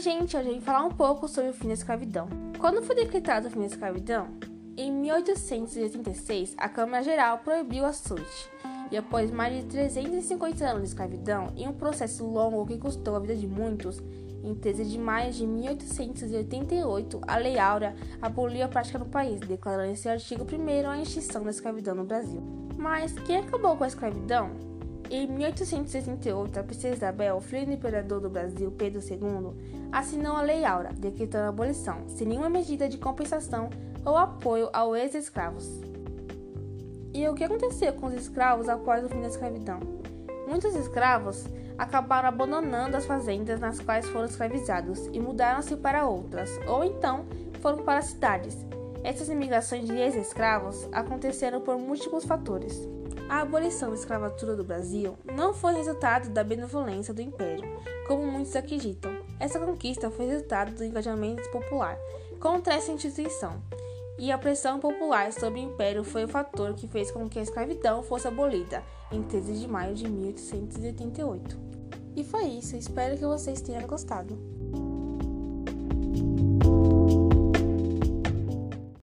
gente, hoje eu vim falar um pouco sobre o fim da escravidão. Quando foi decretado o fim da escravidão? Em 1886, a Câmara Geral proibiu a suíte. E após mais de 350 anos de escravidão, em um processo longo que custou a vida de muitos, em 13 de maio de 1888, a Lei Áurea aboliu a prática no país, declarando esse artigo 1 a extinção da escravidão no Brasil. Mas quem acabou com a escravidão? Em 1868, a princesa Isabel, filha do imperador do Brasil, Pedro II, assinou a Lei Áurea, decretando a abolição, sem nenhuma medida de compensação ou apoio aos ex-escravos. E o que aconteceu com os escravos após o fim da escravidão? Muitos escravos acabaram abandonando as fazendas nas quais foram escravizados e mudaram-se para outras, ou então foram para cidades. Essas imigrações de ex-escravos aconteceram por múltiplos fatores. A abolição da escravatura do Brasil não foi resultado da benevolência do Império, como muitos acreditam. Essa conquista foi resultado do engajamento popular contra essa instituição, e a pressão popular sobre o Império foi o fator que fez com que a escravidão fosse abolida em 13 de maio de 1888. E foi isso, espero que vocês tenham gostado.